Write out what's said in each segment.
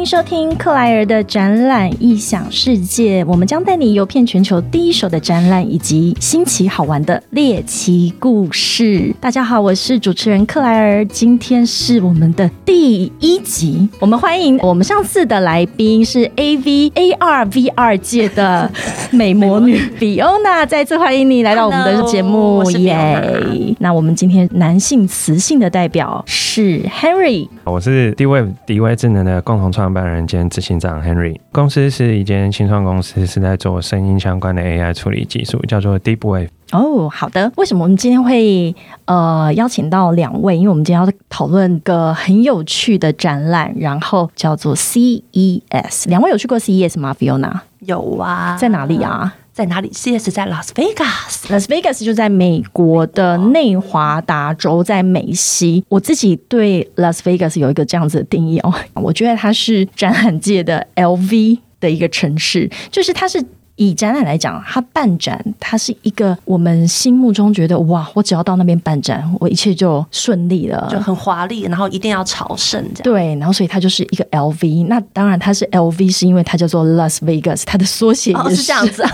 迎收听克莱尔的展览异想世界，我们将带你游遍全球第一手的展览以及新奇好玩的猎奇故事。大家好，我是主持人克莱尔，今天是我们的第一集，我们欢迎我们上次的来宾是 A V A R V R 界的美魔女 Fiona，再次欢迎你来到我们的节目耶！那我们今天男性雌性的代表是 Henry，我是 D Wave 迪威智能的共同创办人兼执行长 Henry。公司是一间新创公司，是在做声音相关的 AI 处理技术，叫做 Deep Wave。哦，好的。为什么我们今天会呃邀请到两位？因为我们今天要讨论个很有趣的展览，然后叫做 CES。两位有去过 CES 吗？Fiona 有啊，在哪里啊？在哪里？CS 在 Las Vegas。Las Vegas 就在美国的内华达州，在美西。我自己对 Las Vegas 有一个这样子的定义哦，我觉得它是展览界的 LV 的一个城市，就是它是。以展览来讲，它办展，它是一个我们心目中觉得哇，我只要到那边办展，我一切就顺利了，就很华丽，然后一定要朝圣这样。对，然后所以它就是一个 LV。那当然它是 LV，是因为它叫做 Las Vegas，它的缩写也哦，是这样子。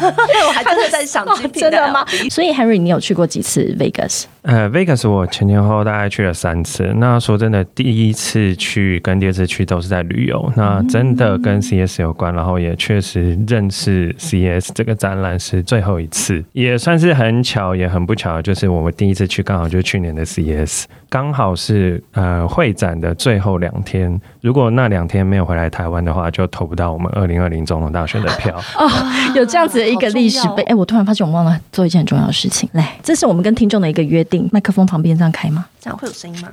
我还真的在想真的吗？所以 Henry，你有去过几次 Vegas？呃，Vegas 我前前后后大概去了三次。那说真的，第一次去跟第二次去都是在旅游。那真的跟 CS 有关，然后也确实认识 CS。这个展览是最后一次，也算是很巧，也很不巧，就是我们第一次去刚好就是去年的 CES，刚好是呃会展的最后两天。如果那两天没有回来台湾的话，就投不到我们二零二零总统大选的票。哦，有这样子的一个历史碑。哎，我突然发现我忘了做一件很重要的事情。来，这是我们跟听众的一个约定。麦克风旁边这样开吗？这样会有声音吗？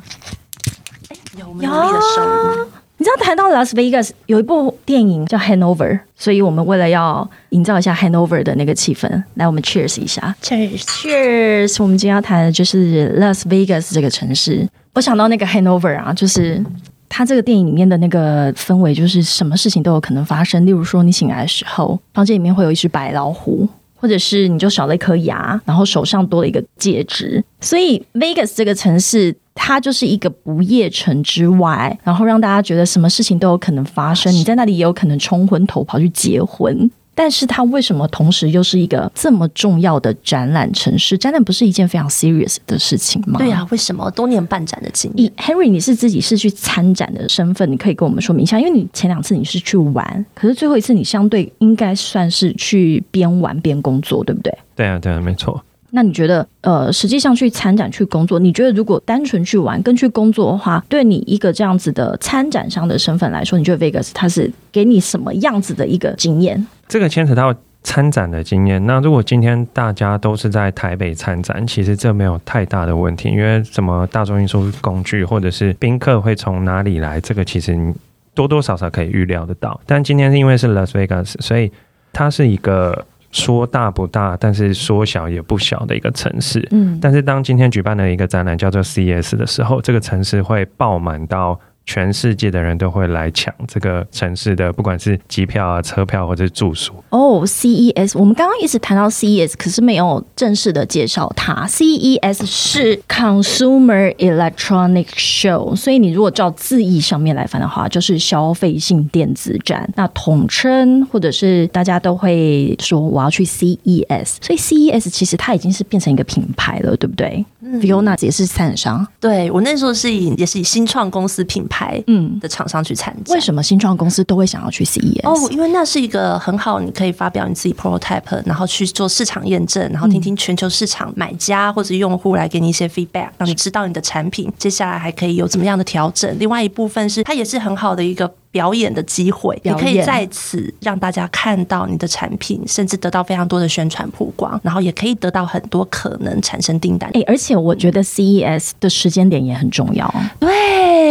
哎，有我们努力的。你知道谈到 Las Vegas 有一部电影叫 Hanover，所以我们为了要营造一下 Hanover 的那个气氛，来我们 Cheers 一下，Cheers，Cheers。我们今天要谈的就是 Las Vegas 这个城市。我想到那个 Hanover 啊，就是它这个电影里面的那个氛围，就是什么事情都有可能发生。例如说，你醒来的时候，房间里面会有一只白老虎。或者是你就少了一颗牙，然后手上多了一个戒指，所以 Vegas 这个城市，它就是一个不夜城之外，然后让大家觉得什么事情都有可能发生。你在那里也有可能冲昏头跑去结婚，但是它为什么同时又是一个这么重要的展览城市？展览不是一件非常 serious 的事情吗？对啊，为什么多年办展的经验？Henry，你是自己是去参展的身份，你可以跟我们说明一下，因为你前两次你是去玩，可是最后一次你相对应该算是去边玩边工作，对不对？对啊，对啊，没错。那你觉得，呃，实际上去参展去工作，你觉得如果单纯去玩跟去工作的话，对你一个这样子的参展商的身份来说，你觉得 Vegas 它是给你什么样子的一个经验？这个牵扯到参展的经验。那如果今天大家都是在台北参展，其实这没有太大的问题，因为什么大众运输工具或者是宾客会从哪里来，这个其实你多多少少可以预料得到。但今天是因为是 Las Vegas，所以它是一个。说大不大，但是说小也不小的一个城市。嗯，但是当今天举办了一个展览叫做 CES 的时候，这个城市会爆满到。全世界的人都会来抢这个城市的，不管是机票啊、车票或者是住宿。哦，CES，我们刚刚一直谈到 CES，可是没有正式的介绍它。CES 是 Consumer Electronic Show，所以你如果照字义上面来翻的话，就是消费性电子展。那统称或者是大家都会说我要去 CES，所以 CES 其实它已经是变成一个品牌了，对不对？Fiona 也是参展商，对我那时候是以也是以新创公司品牌。牌嗯的厂商去参展，为什么新创公司都会想要去 CES？哦，因为那是一个很好，你可以发表你自己 prototype，然后去做市场验证，然后听听全球市场买家或者用户来给你一些 feedback，让你知道你的产品接下来还可以有怎么样的调整。另外一部分是它也是很好的一个。表演的机会，你可以在此让大家看到你的产品，甚至得到非常多的宣传曝光，然后也可以得到很多可能产生订单。哎，而且我觉得 CES 的时间点也很重要，对，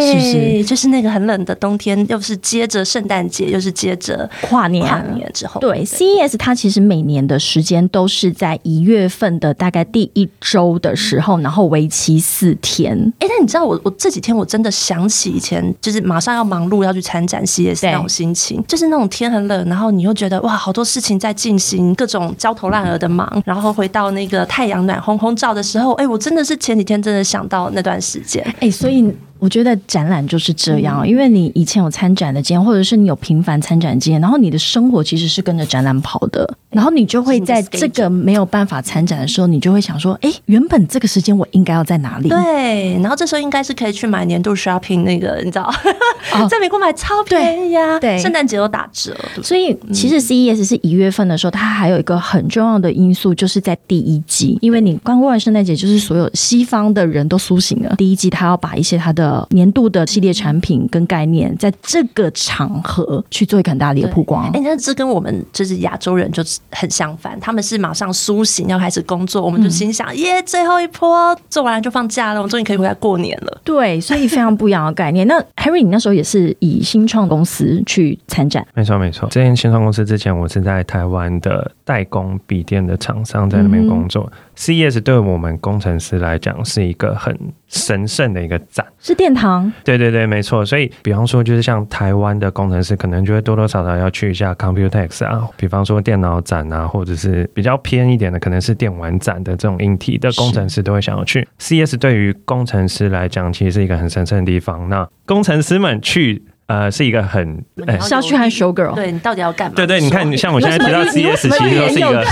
是不是？就是那个很冷的冬天，又是接着圣诞节，又是接着跨年，跨年之后，对 CES 它其实每年的时间都是在一月份的大概第一周的时候，然后为期四天。哎，那你知道我我这几天我真的想起以前，就是马上要忙碌要去参。展示也是那种心情，就是那种天很冷，然后你又觉得哇，好多事情在进行，各种焦头烂额的忙，然后回到那个太阳暖烘烘照的时候，哎，我真的是前几天真的想到那段时间，哎，所以我觉得展览就是这样，因为你以前有参展的经验，或者是你有频繁参展经验，然后你的生活其实是跟着展览跑的，然后你就会在这个没有办法参展的时候，你就会想说，哎，原本这个时间我应该要在哪里？对，然后这时候应该是可以去买年度 shopping 那个，你知道，在美国买超便宜啊，对，圣诞节都打折，所以其实 CES 是一月份的时候，它还有一个很重要的因素，就是在第一季，因为你刚过完圣诞节，就是所有西方的人都苏醒了，第一季他要把一些他的年度的系列产品跟概念，在这个场合去做一个很大的一个曝光。哎，那这跟我们就是亚洲人就很相反，他们是马上苏醒要开始工作，我们就心想耶，最后一波做完了就放假了，我们终于可以回来过年了。对，所以非常不一样的概念。那 Harry，你那时候也是以新创公司去参展？没错，没错。这间新创公司之前，我是在台湾的代工笔电的厂商，在那边工作。CES 对我们工程师来讲是一个很神圣的一个展，是殿堂。对对对，没错。所以，比方说，就是像台湾的工程师，可能就会多多少少要去一下 Computex 啊，比方说电脑展啊，或者是比较偏一点的，可能是电玩展的这种硬体的工程师都会想要去。CES 对于工程师来讲，其实是一个很神圣的地方。那工程师们去。呃，是一个很是要去看 show girl，对你到底要干嘛？对对，你看，像我现在提到 CS，其实都是一个，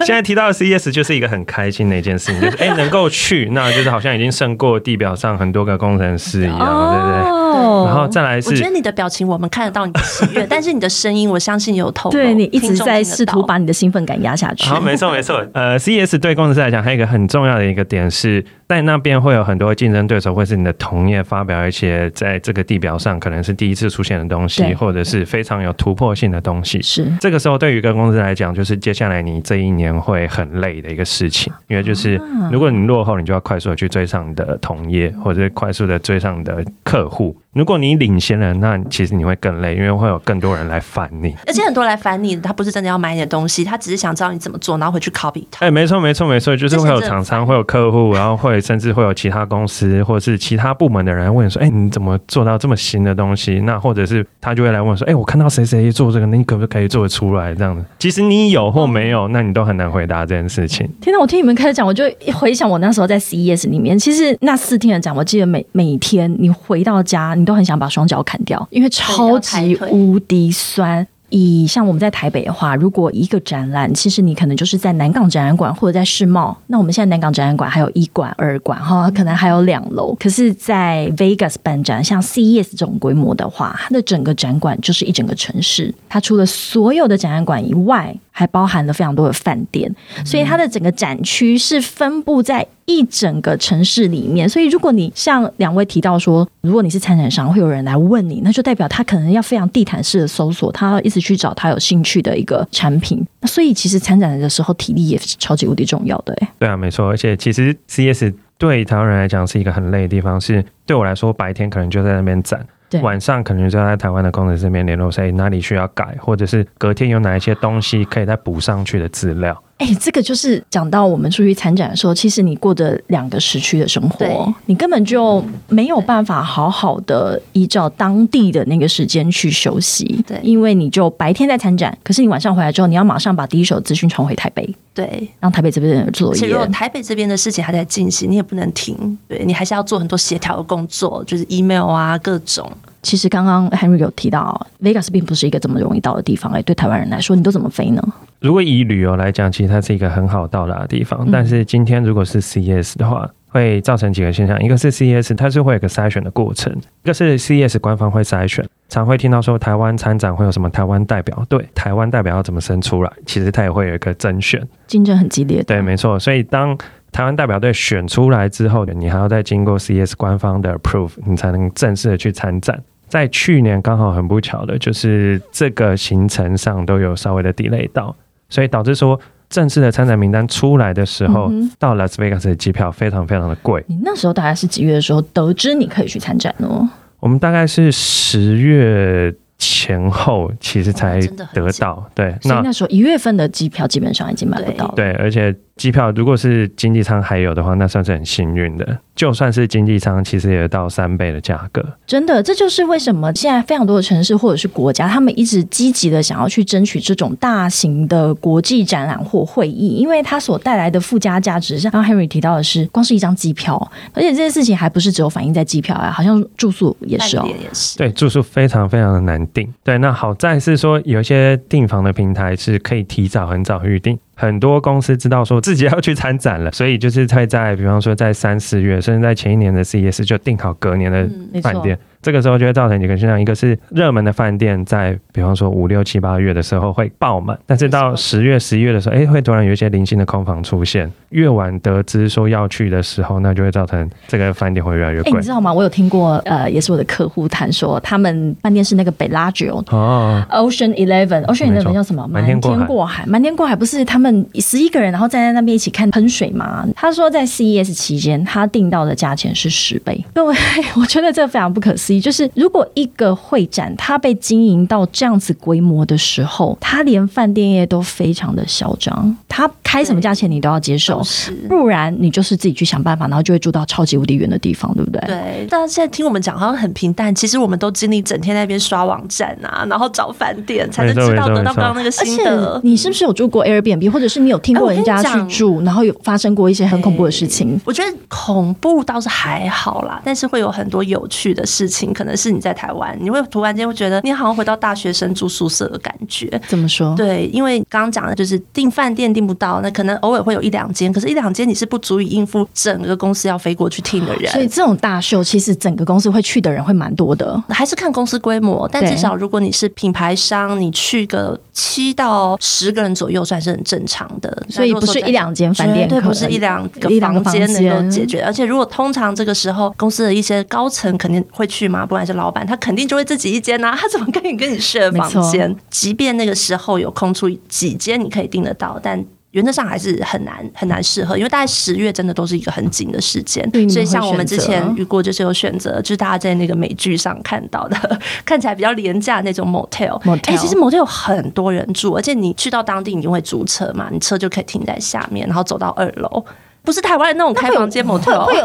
现在提到 CS 就是一个很开心的一件事情，就是哎，能够去，那就是好像已经胜过地表上很多个工程师一样，对不对？然后再来是，我觉得你的表情我们看得到你的喜悦，但是你的声音我相信有透，对你一直在试图把你的兴奋感压下去。好，没错没错。呃，CS 对工程师来讲，还有一个很重要的一个点是。在那边会有很多竞争对手，或是你的同业发表一些在这个地表上可能是第一次出现的东西，或者是非常有突破性的东西。是这个时候，对于一个公司来讲，就是接下来你这一年会很累的一个事情，因为就是如果你落后，你就要快速的去追上你的同业，或者快速的追上你的客户。如果你领先了，那其实你会更累，因为会有更多人来烦你。而且很多来烦你，他不是真的要买你的东西，他只是想知道你怎么做，然后回去 copy 他。哎，没错，没错，没错，就是会有厂商，会有客户，然后会甚至会有其他公司或者是其他部门的人问说：“哎，你怎么做到这么新的东西？”那或者是他就会来问说：“哎，我看到谁谁做这个，那你可不可以做得出来？”这样子，其实你有或没有，那你都很难回答这件事情。天哪，我听你们开始讲，我就回想我那时候在 CES 里面，其实那四天的讲，我记得每每天你回到家，你都很想把双脚。砍掉，因为超级无敌酸。以像我们在台北的话，如果一个展览，其实你可能就是在南港展览馆或者在世贸。那我们现在南港展览馆还有一馆、二馆哈，可能还有两楼。可是，在 Vegas 办展，像 CES 这种规模的话，它的整个展馆就是一整个城市。它除了所有的展览馆以外，还包含了非常多的饭店，所以它的整个展区是分布在一整个城市里面。所以，如果你像两位提到说，如果你是参展商，会有人来问你，那就代表他可能要非常地毯式的搜索，他要一直去找他有兴趣的一个产品。那所以，其实参展的时候体力也是超级无敌重要的。哎，对啊，没错。而且，其实 CS 对台湾人来讲是一个很累的地方，是对我来说，白天可能就在那边展。晚上可能就在台湾的工程师这边联络，谁哪里需要改，或者是隔天有哪一些东西可以再补上去的资料。哎，这个就是讲到我们出去参展的时候，其实你过着两个时区的生活，你根本就没有办法好好的依照当地的那个时间去休息。对，因为你就白天在参展，可是你晚上回来之后，你要马上把第一手资讯传回台北。对，让台北这边的人做。其实，如果台北这边的事情还在进行，你也不能停。对你还是要做很多协调的工作，就是 email 啊，各种。其实刚刚 Henry 有提到，Vegas 并不是一个这么容易到的地方。哎，对台湾人来说，你都怎么飞呢？如果以旅游来讲，其实它是一个很好到达的地方。但是今天如果是 CES 的话，会造成几个现象。一个是 CES 它是会有个筛选的过程，一个是 CES 官方会筛选。常会听到说台湾参展会有什么台湾代表队，台湾代表要怎么生出来？其实它也会有一个甄选，竞争很激烈。对，没错。所以当台湾代表队选出来之后，你还要再经过 CES 官方的 approve，你才能正式的去参展。在去年刚好很不巧的，就是这个行程上都有稍微的 delay 到，所以导致说正式的参展名单出来的时候，到 Las Vegas 的机票非常非常的贵。你那时候大概是几月的时候得知你可以去参展呢？我们大概是十月。前后其实才得到，对，那那时候一月份的机票基本上已经买不到了。对，而且机票如果是经济舱还有的话，那算是很幸运的。就算是经济舱，其实也到三倍的价格。真的，这就是为什么现在非常多的城市或者是国家，他们一直积极的想要去争取这种大型的国际展览或会议，因为它所带来的附加价值，像刚 Henry 提到的是，光是一张机票，而且这件事情还不是只有反映在机票啊，好像住宿也是哦。也是对，住宿非常非常的难订。对，那好在是说有一些订房的平台是可以提早很早预订。很多公司知道说自己要去参展了，所以就是会在，比方说在三四月，甚至在前一年的 CES 就订好隔年的饭店。这个时候就会造成几个现象，一个是热门的饭店在，比方说五六七八月的时候会爆满，但是到十月十一月的时候，哎，会突然有一些零星的空房出现。越晚得知说要去的时候，那就会造成这个饭店会越来越贵。你知道吗？我有听过，呃，也是我的客户谈说，他们饭店是那个 Bellagio 哦，Ocean Eleven，Ocean Eleven 叫什么？瞒天过海，瞒天过海不是他们十一个人，然后站在那边一起看喷水吗？他说在 CES 期间，他订到的价钱是十倍。各位，我觉得这非常不可思议。就是如果一个会展它被经营到这样子规模的时候，它连饭店业都非常的嚣张，它开什么价钱你都要接受，不然你就是自己去想办法，然后就会住到超级无敌远的地方，对不对？对。但现在听我们讲好像很平淡，其实我们都经历整天那边刷网站啊，然后找饭店，才能知道得到刚刚那个心得。你是不是有住过 Airbnb，或者是你有听过人家去住，然后有发生过一些很恐怖的事情？我觉得恐怖倒是还好啦，但是会有很多有趣的事情，可能是。你在台湾，你会突然间会觉得你好像回到大学生住宿舍的感觉。怎么说？对，因为刚刚讲的就是订饭店订不到，那可能偶尔会有一两间，可是一两间你是不足以应付整个公司要飞过去听的人。所以这种大秀，其实整个公司会去的人会蛮多的，还是看公司规模。但至少如果你是品牌商，你去个七到十个人左右，算是很正常的。所以不是一两间饭店，对，不是一两个房间能够解决。而且如果通常这个时候公司的一些高层肯定会去嘛，不管是老板，他肯定就会自己一间呐，他怎么可以跟你 share 房间？即便那个时候有空出几间，你可以订得到，但原则上还是很难很难适合，因为大概十月真的都是一个很紧的时间。所以像我们之前遇过，就是有选择，就是大家在那个美剧上看到的，看起来比较廉价那种 motel。哎，其实 motel 很多人住，而且你去到当地，你就会租车嘛，你车就可以停在下面，然后走到二楼。不是台湾的那种开房间模特，会有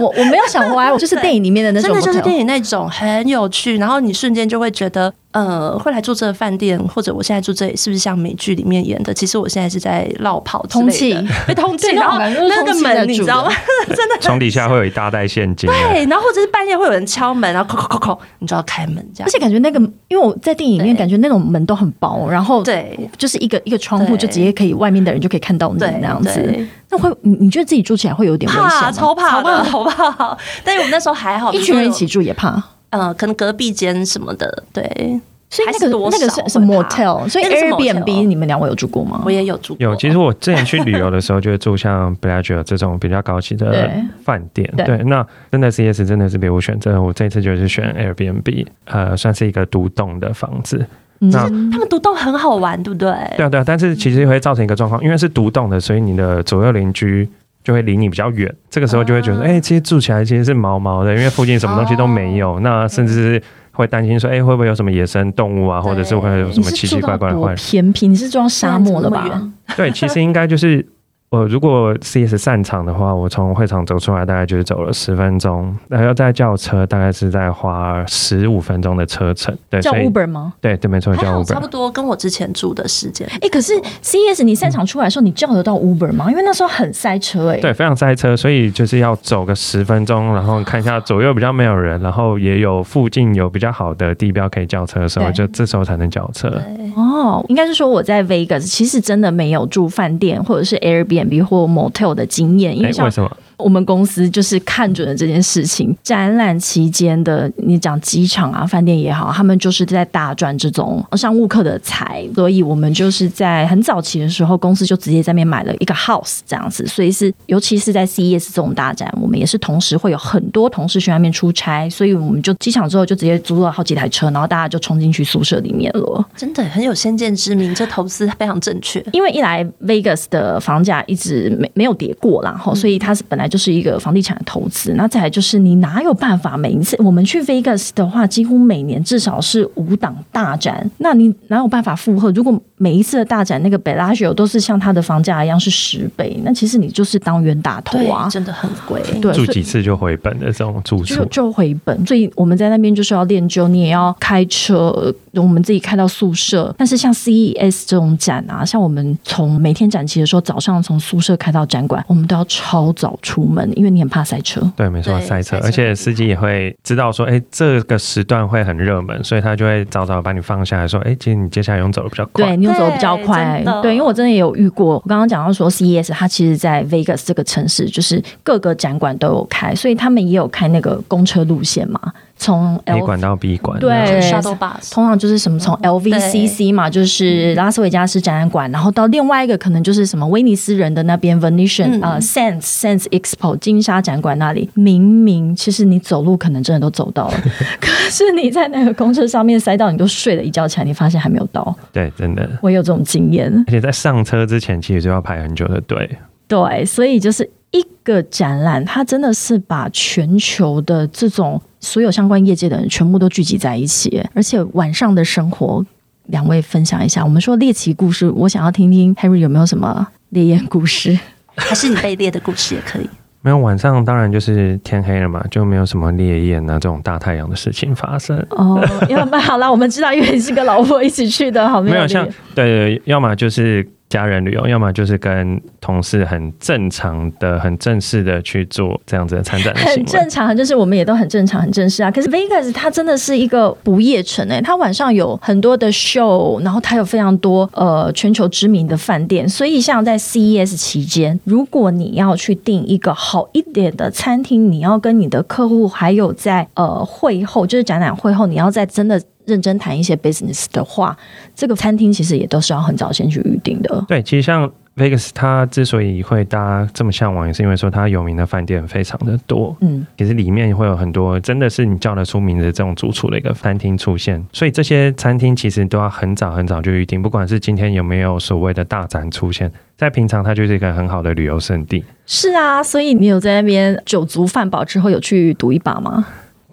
我我没有想歪，就是电影里面的那种，真的就是电影那种很有趣，然后你瞬间就会觉得。呃，会来住这个饭店，或者我现在住这里，是不是像美剧里面演的？其实我现在是在绕跑通气，被通气，然后那个门你知道吗？真的，床底下会有一大袋现金。对，然后或者是半夜会有人敲门，然后叩叩叩叩，你就要开门这样。而且感觉那个，因为我在电影里面感觉那种门都很薄，然后对，就是一个一个窗户就直接可以外面的人就可以看到你那样子。那会你你觉得自己住起来会有点危险超怕的，好怕。但是我们那时候还好，一群人一起住也怕。呃，可能隔壁间什么的，对。所以那个那个是是 motel，所以 Airbnb 你们两位有住过吗？我也有住。有，其实我之前去旅游的时候，就会住像 Bellagio 这种比较高级的饭店。对，那真的 CS 真的是别无选择。我这次就是选 Airbnb，呃，算是一个独栋的房子。那他们独栋很好玩，对不对？对啊，对啊。但是其实会造成一个状况，因为是独栋的，所以你的左右邻居就会离你比较远。这个时候就会觉得，哎，其实住起来其实是毛毛的，因为附近什么东西都没有。那甚至是。会担心说，哎，会不会有什么野生动物啊，或者是会有什么奇奇怪怪的？坏偏僻，你是装沙漠了吧？对，其实应该就是。我如果 CS 散场的话，我从会场走出来大概就是走了十分钟，然后再叫车大概是在花十五分钟的车程。对，叫 Uber 吗？对对，没错，叫 Uber。差不多跟我之前住的时间。哎，可是 CS 你散场出来的时候，你叫得到 Uber 吗？因为那时候很塞车，哎。对，非常塞车，所以就是要走个十分钟，然后看一下左右比较没有人，然后也有附近有比较好的地标可以叫车的时候，就这时候才能叫车。哦，应该是说我在 Vegas 其实真的没有住饭店或者是 Airbnb。或 motel 的经验，因为为什么？我们公司就是看准了这件事情。展览期间的，你讲机场啊、饭店也好，他们就是在大赚这种商务客的财，所以我们就是在很早期的时候，公司就直接在那边买了一个 house 这样子。所以是，尤其是在 CES 这种大展，我们也是同时会有很多同事去那边出差，所以我们就机场之后就直接租了好几台车，然后大家就冲进去宿舍里面了。真的很有先见之明，这投资非常正确。因为一来 Vegas 的房价一直没没有跌过，然后所以它是本来。来就是一个房地产的投资，那再来就是你哪有办法每一次我们去 Vegas 的话，几乎每年至少是五档大展，那你哪有办法负荷？如果每一次的大展那个 Bellagio 都是像它的房价一样是十倍，那其实你就是当冤大头啊，真的很贵。对，住几次就回本的这种住宿就就回本，所以我们在那边就是要练就，你也要开车，我们自己开到宿舍。但是像 CES 这种展啊，像我们从每天展期的时候，早上从宿舍开到展馆，我们都要超早出门，因为你很怕塞车。对，没错，塞车，而且司机也会知道说，哎，这个时段会很热门，所以他就会早早把你放下来说，哎，其实你接下来用走的比较快。对，你用走的比较快。对因为我真的也有遇过。我刚刚讲到说，CES 它其实在 Vegas 这个城市，就是各个展馆都有开，所以他们也有开那个公车路线嘛，从 A 馆到 B 馆，对这样 shuttle bus，通常就是什么从 LVCC 嘛，就是拉斯维加斯展览馆，然后到另外一个可能就是什么威尼斯人的那边 Venetian 嗯。呃 Sense Sense Expo 金沙展馆那里，明明其实你走路可能真的都走到了，可是你在那个公车上面塞到，你都睡了一觉起来，你发现还没有到。对，真的。我有这种经验，而且在上车之前，其实就要排很久的队。对，所以就是一个展览，它真的是把全球的这种所有相关业界的人全部都聚集在一起，而且晚上的生活，两位分享一下。我们说猎奇故事，我想要听听 Harry 有没有什么猎艳故事？还是你被猎的故事也可以。没有晚上，当然就是天黑了嘛，就没有什么烈焰啊这种大太阳的事情发生。哦，要不 好了，我们知道，因为你是跟老婆一起去的，好有没有像对对，要么就是家人旅游，要么就是跟同事很正常的、很正式的去做这样子的参展很正。常，就是我们也都很正常、很正式啊。可是 Vegas 它真的是一个不夜城哎、它晚上有很多的 show，然后它有非常多呃全球知名的饭店，所以像在 CES 期间，如果你要去订一个好一点的餐厅，你要跟你的客户还有在呃会后，就是展览会后，你要在真的。认真谈一些 business 的话，这个餐厅其实也都是要很早先去预定的。对，其实像 Vegas，它之所以会大家这么向往，也是因为说它有名的饭店非常的多。嗯，其实里面会有很多真的是你叫得出名字的这种主厨的一个餐厅出现，所以这些餐厅其实都要很早很早就预定，不管是今天有没有所谓的大展出现，在平常它就是一个很好的旅游胜地。是啊，所以你有在那边酒足饭饱之后有去赌一把吗？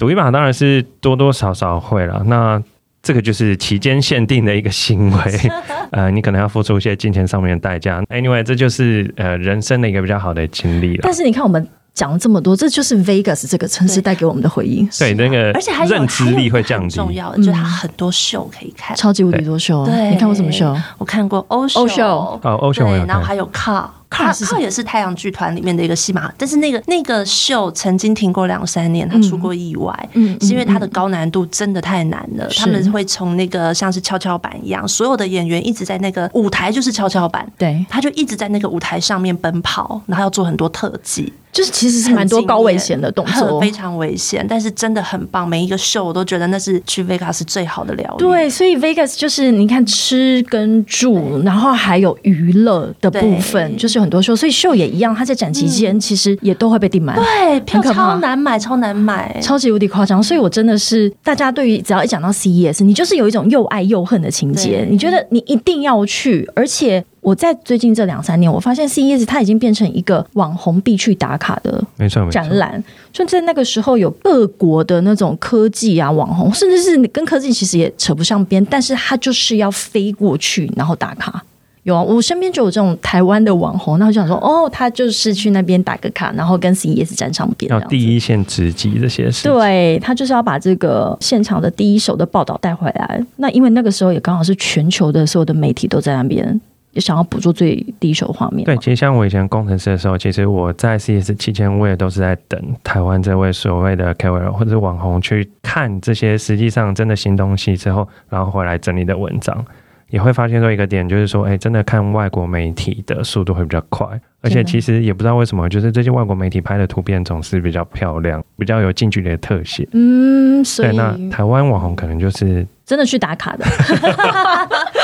赌一把当然是多多少少会了，那这个就是期间限定的一个行为，呃，你可能要付出一些金钱上面的代价。Anyway，这就是呃人生的一个比较好的经历了但。是你看，我们讲了这么多，这就是 Vegas 这个城市带给我们的回应，对，那个而且还有认知力会降低。重要的，就是它很多秀可以看。超级无敌多秀。对你看过什么秀？我看过欧欧秀哦欧秀我有对，然后还有 Car。么 Car 也是太阳剧团里面的一个戏码，但是那个那个秀曾经停过两三年，他出过意外，嗯是因为他的高难度真的太难了。他们会从那个像是跷跷板一样，所有的演员一直在那个舞台就是跷跷板，对，他就一直在那个舞台上面奔跑，然后要做很多特技，就是其实是蛮多高危险的动作非。常危险，但是真的很棒。每一个秀我都觉得那是去 Vegas 最好的疗愈。对，所以 Vegas 就是你看吃跟住，然后还有娱乐的部分，就是很多秀，所以秀也一样，它在展期间其实也都会被订满。对，超难买，超难买。超级无敌夸张，所以我真的是大家对于只要一讲到 CES，你就是有一种又爱又恨的情节，你觉得你一定要去，而且我在最近这两三年，我发现 CES 它已经变成一个网红必去打卡的没错。展览，就在那个时候有各国的那种科技啊网红，甚至是你跟科技其实也扯不上边，但是他就是要飞过去然后打卡。有啊，我身边就有这种台湾的网红，那我就想说，哦，他就是去那边打个卡，然后跟 CES 站上边。要第一线直击这些事。对他就是要把这个现场的第一手的报道带回来。那因为那个时候也刚好是全球的所有的媒体都在那边，也想要捕捉最第一手的画面。对，其实像我以前工程师的时候，其实我在 CS 期间，我也都是在等台湾这位所谓的 KOL 或者是网红去看这些实际上真的新东西之后，然后回来整理的文章，也会发现说一个点，就是说，哎，真的看外国媒体的速度会比较快，而且其实也不知道为什么，就是这些外国媒体拍的图片总是比较漂亮，比较有近距离的特写。嗯，所对，以那台湾网红可能就是真的去打卡的，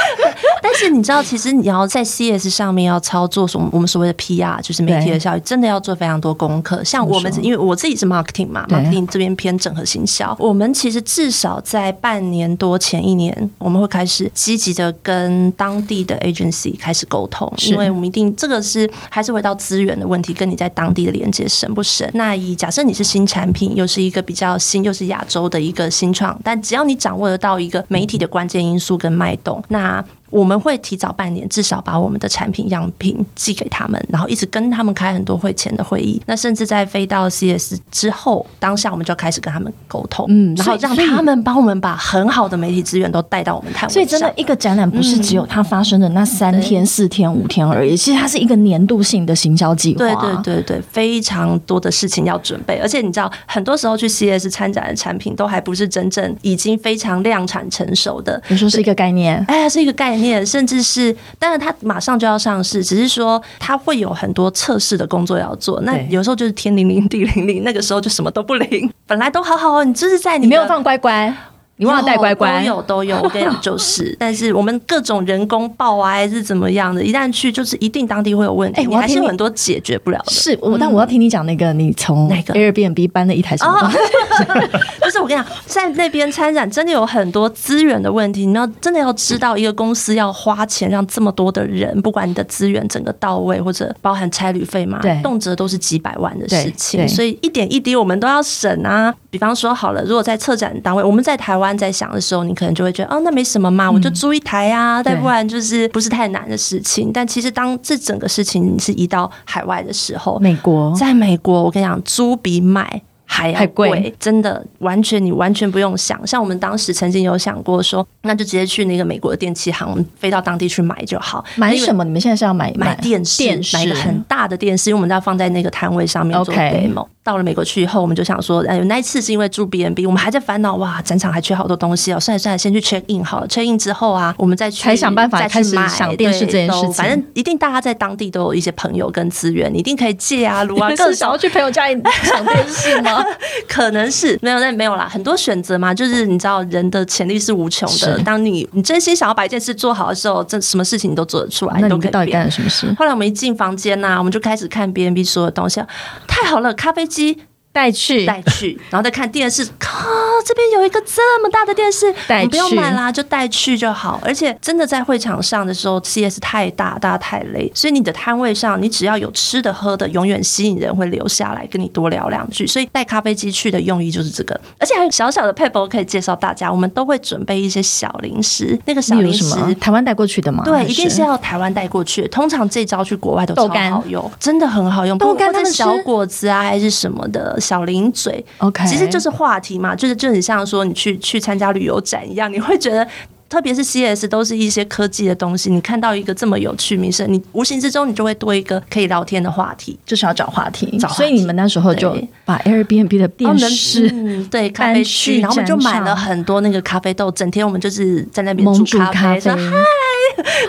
但是你知道，其实你要在 CS 上面要操作什么？我们所谓的 PR，就是媒体的效益，真的要做非常多功课。像我们，因为我自己是 marketing 嘛，marketing 这边偏整合行销，我们其实至少在半年多前一年，我们会开始积极的跟当地的 agency 开始沟通，因为我们一定这个是还是回到资源的问题，跟你在当地的连接深不深。那以假设你是新产品，又是一个比较新，又是亚洲的一个新创，但只要你掌握得到一个媒体的关键因素跟脉动，那我们会提早半年，至少把我们的产品样品寄给他们，然后一直跟他们开很多会前的会议。那甚至在飞到 CS 之后，当下我们就开始跟他们沟通，嗯，然后让他们帮我们把很好的媒体资源都带到我们台湾。所以，真的一个展览不是只有它发生的那三天、四天、五天而已，其实它是一个年度性的行销计划。对对对对，非常多的事情要准备，而且你知道，很多时候去 CS 参展的产品都还不是真正已经非常量产成熟的。你说是一个概念？哎，是一个概念。甚至是，当然它马上就要上市，只是说它会有很多测试的工作要做。那有时候就是天灵灵地灵灵，那个时候就什么都不灵。本来都好好哦，你就是在你没有放乖乖。你忘了带乖乖？都有都有，我跟你讲 就是，但是我们各种人工爆啊，还是怎么样的，一旦去就是一定当地会有问题，你还是很多解决不了的。是，我但我要听你讲那个，你从那个 Airbnb 搬了一台什么？就是我跟你讲，在那边参展真的有很多资源的问题，你要真的要知道，一个公司要花钱让这么多的人，不管你的资源整个到位，或者包含差旅费嘛，对，动辄都是几百万的事情，所以一点一滴我们都要省啊。比方说好了，如果在策展单位，我们在台湾在想的时候。你可能就会觉得哦，那没什么嘛，我就租一台啊，再不然就是不是太难的事情。但其实当这整个事情你是移到海外的时候，美国，在美国，我跟你讲，租比买。还要贵，真的完全你完全不用想。像我们当时曾经有想过说，那就直接去那个美国的电器行，我们飞到当地去买就好。买什么？你们现在是要买买电视？买一个很大的电视，因为我们要放在那个摊位上面做 demo。到了美国去以后，我们就想说，哎，那一次是因为住 B N B，我们还在烦恼哇，展场还缺好多东西哦。算了算了，先去 check in 好了。check in 之后啊，我们再去才想办法开始想电视这件事情。反正一定大家在当地都有一些朋友跟资源，你一定可以借啊，撸啊。是想要去朋友家里抢电视吗？可能。是没有，那没有啦，很多选择嘛，就是你知道人的潜力是无穷的。当你你真心想要把一件事做好的时候，这什么事情你都做得出来。那你到底干了什么事？后来我们一进房间呐，我们就开始看 B N B 所有东西，太好了，咖啡机。带去带去，然后再看电视。靠，这边有一个这么大的电视，你不用买啦，就带去就好。而且真的在会场上的时候，CS 太大，大家太累，所以你的摊位上，你只要有吃的喝的，永远吸引人会留下来跟你多聊两句。所以带咖啡机去的用意就是这个，而且还有小小的配博可以介绍大家。我们都会准备一些小零食，那个小零食台湾带过去的吗？对，一定是要台湾带过去。通常这招去国外都超好用，真的很好用。豆干或者小果子啊，还是什么的。小零嘴，OK，其实就是话题嘛，就是就很像说你去去参加旅游展一样，你会觉得，特别是 CS 都是一些科技的东西，你看到一个这么有趣名声，你无形之中你就会多一个可以聊天的话题，就是要找话题。所以你们那时候就把 Airbnb 的电视对咖啡区，然后我们就买了很多那个咖啡豆，整天我们就是在那边煮咖啡，说嗨，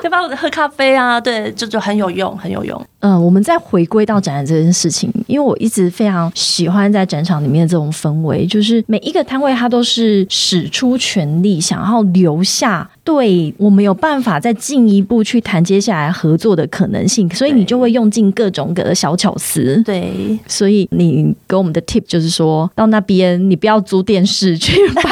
对吧？喝咖啡啊，对，就就很有用，很有用。嗯，我们再回归到展览这件事情，因为我一直非常喜欢在展场里面的这种氛围，就是每一个摊位它都是使出全力想要留下。对我们有办法再进一步去谈接下来合作的可能性，所以你就会用尽各种各的小巧思。对，所以你给我们的 tip 就是说到那边你不要租电视去办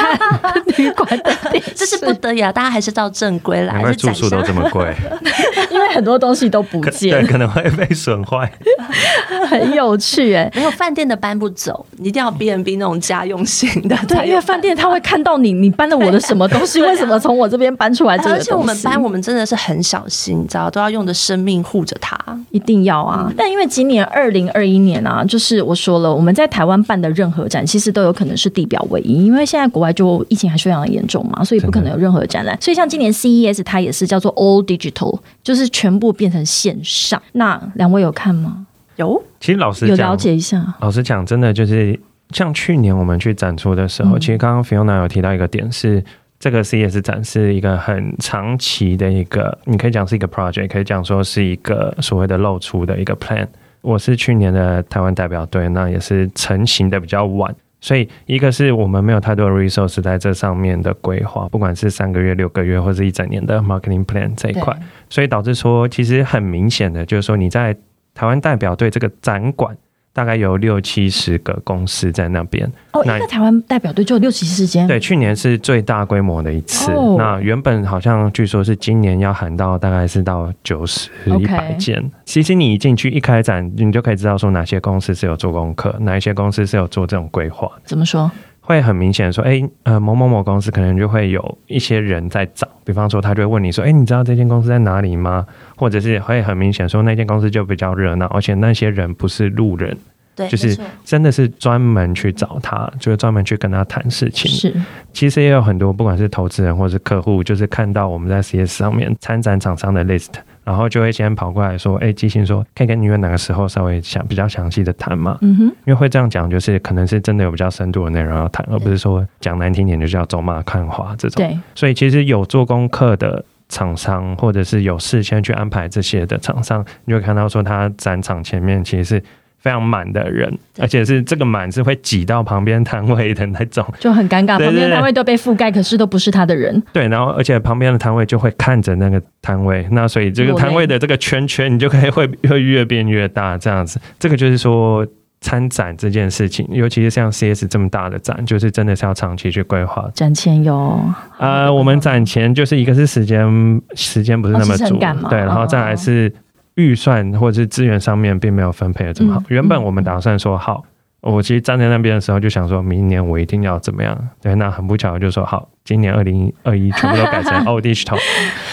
旅馆的电视，这是不得已啊，大家还是照正规来。因为住宿都这么贵，因为很多东西都不见，对，可能会被损坏。很有趣哎，没有饭店的搬不走，一定要 B N B 那种家用型的。对，因为饭店他会看到你，你搬了我的 什么东西，为什么从我这边搬？出来，而且我们班我们真的是很小心，你知道，都要用着生命护着它，一定要啊！但因为今年二零二一年啊，就是我说了，我们在台湾办的任何展，其实都有可能是地表唯一，因为现在国外就疫情还是非常的严重嘛，所以不可能有任何展览。所以像今年 CES 它也是叫做 All Digital，就是全部变成线上。那两位有看吗？有，其实老师有了解一下。老实讲，真的就是像去年我们去展出的时候，其实刚刚 Fiona 有提到一个点是。这个 CES 展是一个很长期的一个，你可以讲是一个 project，可以讲说是一个所谓的露出的一个 plan。我是去年的台湾代表队，那也是成型的比较晚。所以一个是我们没有太多的 resource 在这上面的规划，不管是三个月、六个月或者一整年的 marketing plan 这一块，所以导致说其实很明显的就是说你在台湾代表队这个展馆。大概有六七十个公司在那边。哦，那个台湾代表队就有六七十间。对，去年是最大规模的一次。那原本好像据说是今年要喊到大概是到九十一百件。其实你一进去一开展，你就可以知道说哪些公司是有做功课，哪一些公司是有做这种规划。怎么说？会很明显说，哎，呃，某某某公司可能就会有一些人在找，比方说他就会问你说，哎，你知道这间公司在哪里吗？或者是会很明显说那间公司就比较热闹，而且那些人不是路人，对，就是真的是专门去找他，就是专门去跟他谈事情。是，其实也有很多不管是投资人或是客户，就是看到我们在 CS 上面参展厂商的 list。然后就会先跑过来说：“哎，基信说可以跟你约哪个时候稍微详比较详细的谈嘛？嗯哼，因为会这样讲，就是可能是真的有比较深度的内容要谈，而不是说讲难听点就叫走马看花这种。对，所以其实有做功课的厂商，或者是有事先去安排这些的厂商，你会看到说他展场前面其实是。非常满的人，而且是这个满是会挤到旁边摊位的那种，就很尴尬。旁边摊位都被覆盖，可是都不是他的人。对，然后而且旁边的摊位就会看着那个摊位，那所以这个摊位的这个圈圈，你就可以会会越变越大，这样子。这个就是说参展这件事情，尤其是像 CS 这么大的展，就是真的是要长期去规划。展前有呃，我们展前就是一个是时间，时间不是那么足，对，然后再来是。预算或者是资源上面并没有分配的这么好。原本我们打算说好，我其实站在那边的时候就想说，明年我一定要怎么样？对，那很不巧就说好。今年二零二一全部都改成 all Digital。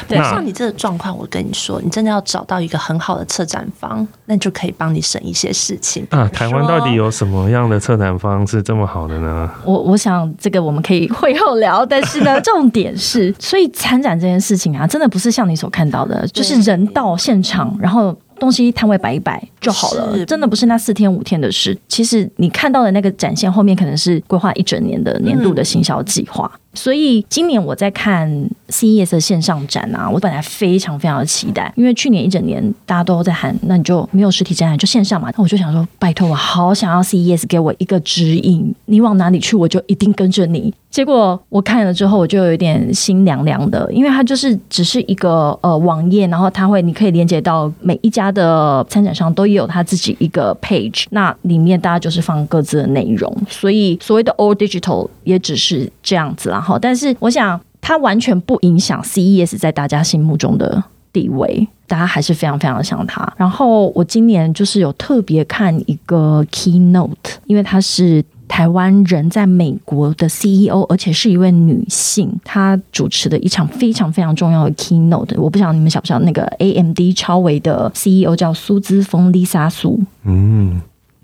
对，像你这个状况，我跟你说，你真的要找到一个很好的策展方，那就可以帮你省一些事情啊。台湾到底有什么样的策展方是这么好的呢？我我想这个我们可以会后聊，但是呢，重点是，所以参展这件事情啊，真的不是像你所看到的，就是人到现场，然后。东西摊位摆一摆就好了，真的不是那四天五天的事。其实你看到的那个展现后面，可能是规划一整年的年度的行销计划。所以今年我在看 CES 的线上展啊，我本来非常非常的期待，因为去年一整年大家都在喊，那你就没有实体展览就线上嘛。那我就想说，拜托我好想要 CES 给我一个指引，你往哪里去，我就一定跟着你。结果我看了之后，我就有点心凉凉的，因为它就是只是一个呃网页，然后它会你可以连接到每一家的参展商都有他自己一个 page，那里面大家就是放各自的内容，所以所谓的 all digital 也只是这样子啦。哈，但是我想它完全不影响 CES 在大家心目中的地位，大家还是非常非常的想它。然后我今年就是有特别看一个 keynote，因为它是。台湾人在美国的 CEO，而且是一位女性，她主持的一场非常非常重要的 keynote。我不晓得你们晓不晓得那个 AMD 超维的 CEO 叫苏姿峰 Lisa 苏。嗯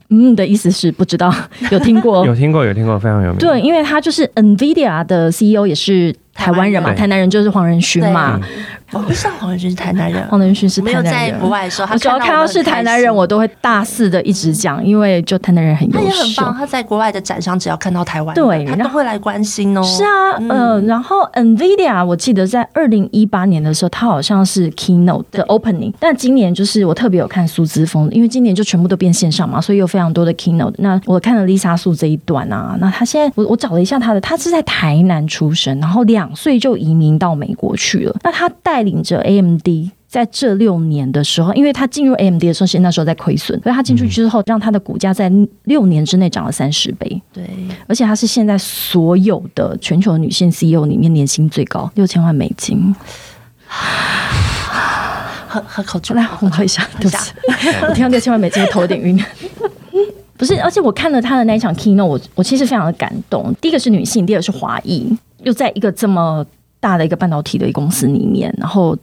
嗯的意思是不知道，有听过？有听过，有听过，非常有名。对，因为他就是 NVIDIA 的 CEO，也是台湾人嘛，台南人就是黄仁勋嘛。我不知道黄仁勋是台南人，黄仁勋是台南人。没有在国外的时候，他只要看到是台南人，我都会大肆的一直讲，因为就台南人很优秀。他也很棒，他在国外的展商只要看到台湾，对，他都会来关心哦。是啊，嗯，然后 Nvidia，我记得在二零一八年的时候，他好像是 Keynote 的 Opening，但今年就是我特别有看苏姿峰，因为今年就全部都变线上嘛，所以有非常多的 Keynote。那我看了 Lisa 苏这一段啊，那他现在我我找了一下他的，他是在台南出生，然后两岁就移民到美国去了。那他带领着 AM。D 在这六年的时候，因为他进入 AMD 的时候，是那时候在亏损，所以他进去之后，让他的股价在六年之内涨了三十倍。对，而且他是现在所有的全球女性 CEO 里面年薪最高，六千万美金。喝喝口酒，来我喝一下。对不起，我听到六千万美金，头有点晕。不是，而且我看了他的那一场 keynote，我我其实非常的感动。第一个是女性，第二个是华裔，又在一个这么大的一个半导体的公司里面，然后。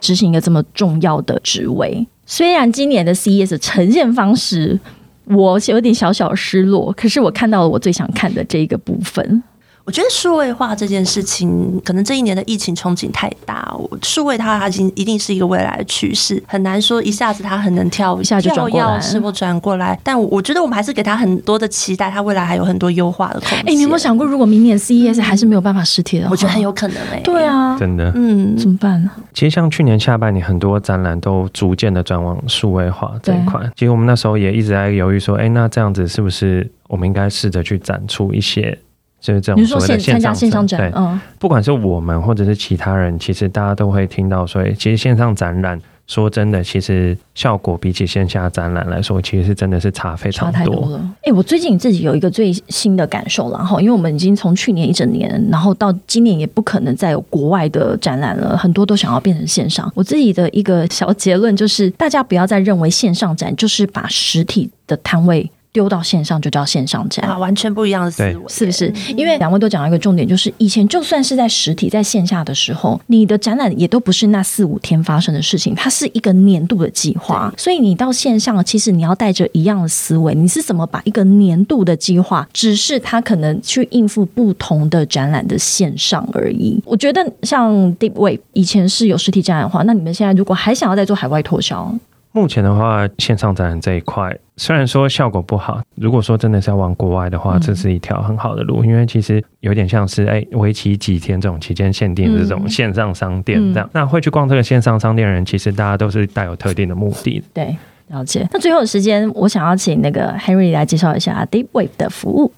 执行一个这么重要的职位，虽然今年的 CES 呈现方式我有点小小失落，可是我看到了我最想看的这一个部分。我觉得数位化这件事情，可能这一年的疫情冲击太大，我数位它它已经一定是一个未来的趋势，很难说一下子它很能跳一下就转过来，是或转过来。但我觉得我们还是给它很多的期待，它未来还有很多优化的空间。哎，你有没有想过，如果明年 CES 还是没有办法实体的，我觉得很有可能哎。对啊，真的，嗯，怎么办呢？其实像去年下半年，很多展览都逐渐的转往数位化这一块。其实我们那时候也一直在犹豫说，哎，那这样子是不是我们应该试着去展出一些？就是这种所谓的线上线上展，对，嗯，不管是我们或者是其他人，其实大家都会听到说，其实线上展览，说真的，其实效果比起线下展览来说，其实是真的是差非常多了。哎，我最近自己有一个最新的感受，然后因为我们已经从去年一整年，然后到今年也不可能再有国外的展览了，很多都想要变成线上。我自己的一个小结论就是，大家不要再认为线上展就是把实体的摊位。丢到线上就叫线上展啊，完全不一样的思维，是不是？因为两位都讲到一个重点，就是以前就算是在实体在线下的时候，你的展览也都不是那四五天发生的事情，它是一个年度的计划。所以你到线上，其实你要带着一样的思维，你是怎么把一个年度的计划，只是它可能去应付不同的展览的线上而已。我觉得像 Deep Wave 以前是有实体展览的话，那你们现在如果还想要再做海外拓销？目前的话，线上展览这一块虽然说效果不好，如果说真的是要往国外的话，这是一条很好的路，因为其实有点像是哎，为期几天这种期间限定的这种线上商店这样。那会去逛这个线上商店的人，其实大家都是带有特定的目的。对，了解。那最后的时间，我想要请那个 Henry 来介绍一下 Deep Wave 的服务。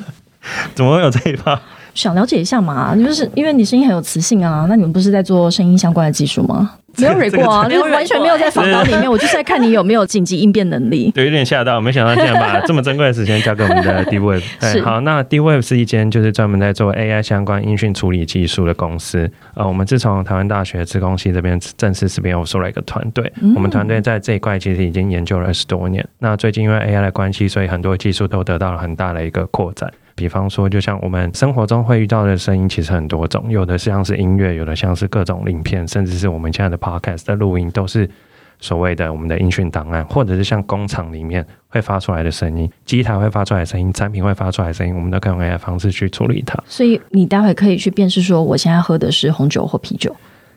怎么会有这一趴？想了解一下嘛，就是因为你声音很有磁性啊，那你们不是在做声音相关的技术吗？没有蕊过啊，就完全没有在访稿里面，我就是在看你有没有紧急应变能力。对，有点吓到，没想到竟然把这么珍贵的时间交给我们的 D Wave。对，好，那 D Wave 是一间就是专门在做 AI 相关音讯处理技术的公司。呃，我们自从台湾大学资工系这边正式识别我收了一个团队，我们团队在这一块其实已经研究了二十多年。那最近因为 AI 的关系，所以很多技术都得到了很大的一个扩展。比方说，就像我们生活中会遇到的声音，其实很多种，有的像是音乐，有的像是各种影片，甚至是我们现在的 podcast 的录音，都是所谓的我们的音讯档案，或者是像工厂里面会发出来的声音，机台会发出来的声音，产品会发出来的声音，我们都可以用 AI 方式去处理它。所以你待会可以去辨识说，我现在喝的是红酒或啤酒。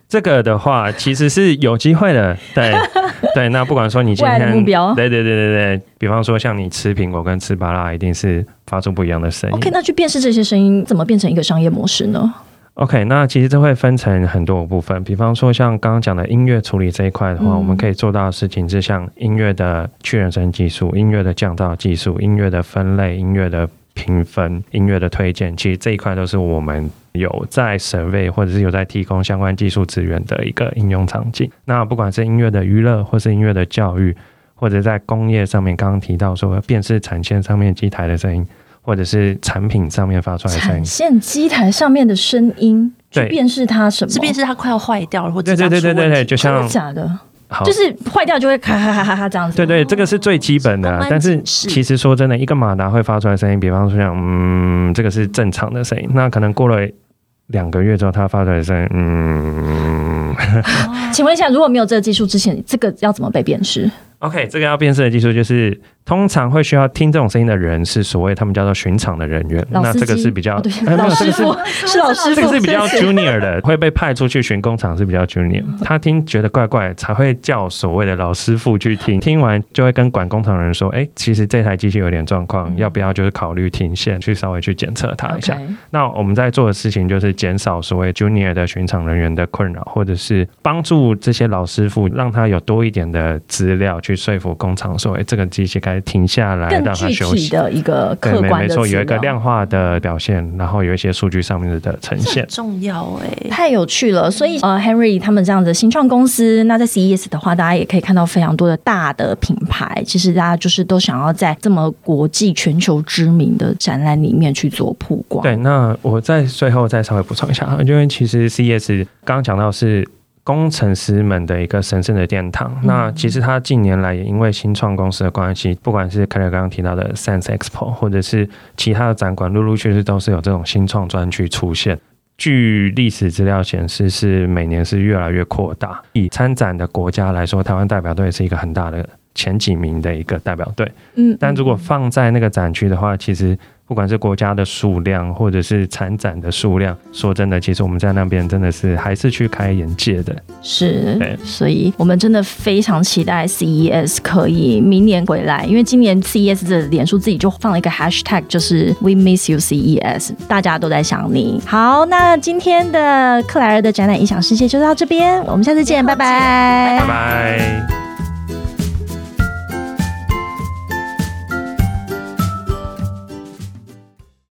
这个的话，其实是有机会的，对 对。那不管说你今天目标，对对对对对，比方说像你吃苹果跟吃巴拉，一定是发出不一样的声音。OK，那去辨识这些声音，怎么变成一个商业模式呢？OK，那其实这会分成很多部分，比方说像刚刚讲的音乐处理这一块的话，我们可以做到的事情是像音乐的去人声技术、音乐的降噪技术、音乐的分类、音乐的。评分音乐的推荐，其实这一块都是我们有在 survey 或者是有在提供相关技术资源的一个应用场景。那不管是音乐的娱乐，或是音乐的教育，或者在工业上面，刚刚提到说辨识产线上面机台的声音，或者是产品上面发出来的声音，产线机台上面的声音，去辨识它什么？是辨识它快要坏掉了，或者对对对对对，就像假的。就是坏掉就会咔咔咔咔咔这样子。对对，这个是最基本的。但是其实说真的，一个马达会发出来声音，比方说像嗯，这个是正常的声音。那可能过了两个月之后，它发出来声音，嗯。请问一下，如果没有这个技术之前，这个要怎么被辨识？OK，这个要辨识的技术就是，通常会需要听这种声音的人是所谓他们叫做巡场的人员。那这个是比较，老师傅是老师傅，这个是比较 junior 的，会被派出去巡工厂是比较 junior。他听觉得怪怪，才会叫所谓的老师傅去听。听完就会跟管工厂的人说：“哎，其实这台机器有点状况，要不要就是考虑停线，去稍微去检测它一下？”那我们在做的事情就是减少所谓 junior 的巡场人员的困扰，或者是帮助这些老师傅，让他有多一点的资料。去说服工厂说：“哎，这个机器该停下来，让它休息的一个客观的没错，有一个量化的表现，然后有一些数据上面的呈现，重要哎，太有趣了。所以呃，Henry 他们这样的新创公司，那在 CES 的话，大家也可以看到非常多的大的品牌。其实大家就是都想要在这么国际全球知名的展览里面去做曝光。对，那我在最后再稍微补充一下，因为其实 CES 刚刚讲到是。工程师们的一个神圣的殿堂。那其实它近年来也因为新创公司的关系，不管是凯尔刚刚提到的 Sense Expo，或者是其他的展馆，陆陆续续都是有这种新创专区出现。据历史资料显示，是每年是越来越扩大。以参展的国家来说，台湾代表队是一个很大的前几名的一个代表队。嗯，但如果放在那个展区的话，其实。不管是国家的数量，或者是参展的数量，说真的，其实我们在那边真的是还是去开眼界的。是对，所以我们真的非常期待 CES 可以明年回来，因为今年 CES 的脸书自己就放了一个 hashtag，就是 We Miss You CES，大家都在想你。好，那今天的克莱尔的展览影响世界就到这边，我们下次见，拜拜拜拜。